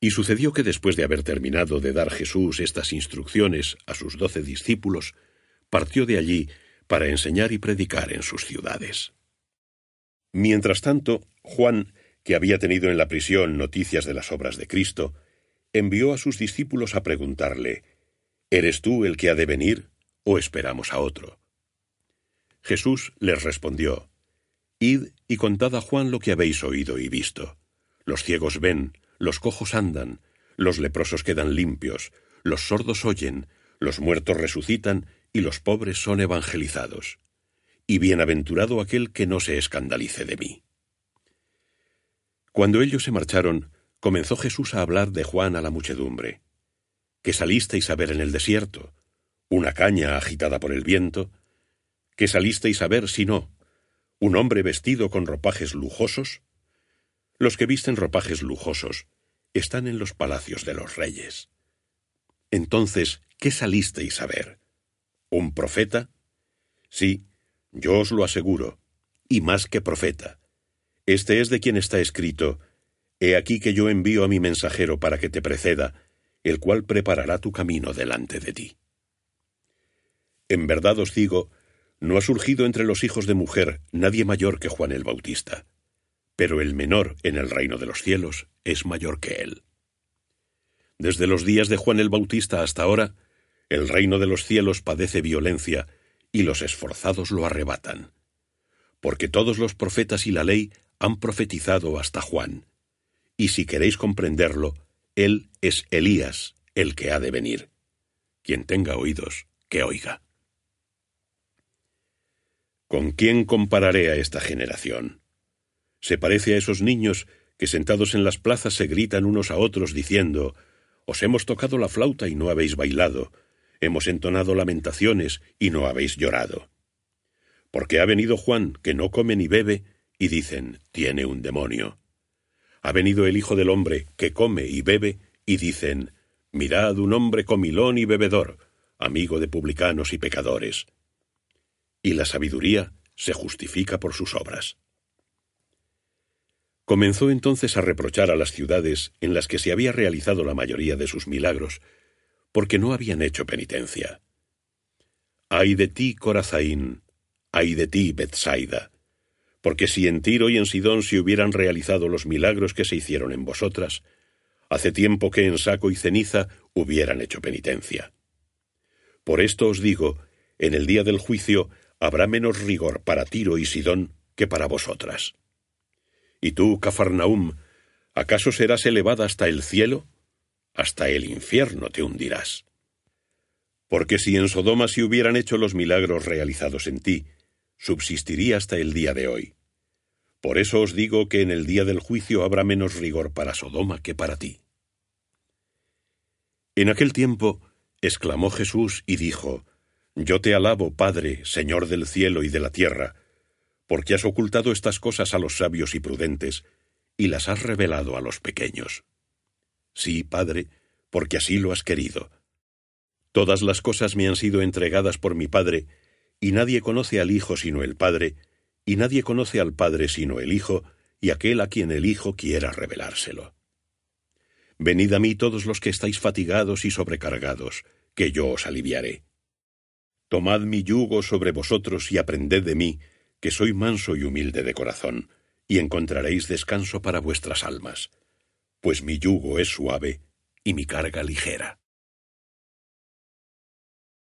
Y sucedió que después de haber terminado de dar Jesús estas instrucciones a sus doce discípulos, partió de allí para enseñar y predicar en sus ciudades. Mientras tanto, Juan, que había tenido en la prisión noticias de las obras de Cristo, envió a sus discípulos a preguntarle, ¿Eres tú el que ha de venir o esperamos a otro? Jesús les respondió, Id y contad a Juan lo que habéis oído y visto. Los ciegos ven, los cojos andan, los leprosos quedan limpios, los sordos oyen, los muertos resucitan y los pobres son evangelizados. Y bienaventurado aquel que no se escandalice de mí. Cuando ellos se marcharon, comenzó Jesús a hablar de Juan a la muchedumbre. ¿Qué salisteis a ver en el desierto? ¿Una caña agitada por el viento? ¿Qué salisteis a ver si no? ¿Un hombre vestido con ropajes lujosos? Los que visten ropajes lujosos están en los palacios de los reyes. Entonces, ¿qué salisteis a ver? ¿Un profeta? Sí, yo os lo aseguro, y más que profeta. Este es de quien está escrito, He aquí que yo envío a mi mensajero para que te preceda, el cual preparará tu camino delante de ti. En verdad os digo, no ha surgido entre los hijos de mujer nadie mayor que Juan el Bautista pero el menor en el reino de los cielos es mayor que él. Desde los días de Juan el Bautista hasta ahora, el reino de los cielos padece violencia, y los esforzados lo arrebatan. Porque todos los profetas y la ley han profetizado hasta Juan. Y si queréis comprenderlo, él es Elías, el que ha de venir. Quien tenga oídos, que oiga. ¿Con quién compararé a esta generación? Se parece a esos niños que sentados en las plazas se gritan unos a otros diciendo Os hemos tocado la flauta y no habéis bailado, hemos entonado lamentaciones y no habéis llorado. Porque ha venido Juan, que no come ni bebe, y dicen Tiene un demonio. Ha venido el Hijo del Hombre, que come y bebe, y dicen Mirad un hombre comilón y bebedor, amigo de publicanos y pecadores. Y la sabiduría se justifica por sus obras. Comenzó entonces a reprochar a las ciudades en las que se había realizado la mayoría de sus milagros, porque no habían hecho penitencia. Ay de ti, Corazaín, ay de ti, Bethsaida, porque si en Tiro y en Sidón se hubieran realizado los milagros que se hicieron en vosotras, hace tiempo que en saco y ceniza hubieran hecho penitencia. Por esto os digo, en el día del juicio habrá menos rigor para Tiro y Sidón que para vosotras. Y tú, Cafarnaum, ¿acaso serás elevada hasta el cielo? Hasta el infierno te hundirás. Porque si en Sodoma se hubieran hecho los milagros realizados en ti, subsistiría hasta el día de hoy. Por eso os digo que en el día del juicio habrá menos rigor para Sodoma que para ti. En aquel tiempo exclamó Jesús y dijo, Yo te alabo, Padre, Señor del cielo y de la tierra, porque has ocultado estas cosas a los sabios y prudentes, y las has revelado a los pequeños. Sí, Padre, porque así lo has querido. Todas las cosas me han sido entregadas por mi Padre, y nadie conoce al Hijo sino el Padre, y nadie conoce al Padre sino el Hijo, y aquel a quien el Hijo quiera revelárselo. Venid a mí todos los que estáis fatigados y sobrecargados, que yo os aliviaré. Tomad mi yugo sobre vosotros y aprended de mí, que soy manso y humilde de corazón, y encontraréis descanso para vuestras almas, pues mi yugo es suave y mi carga ligera.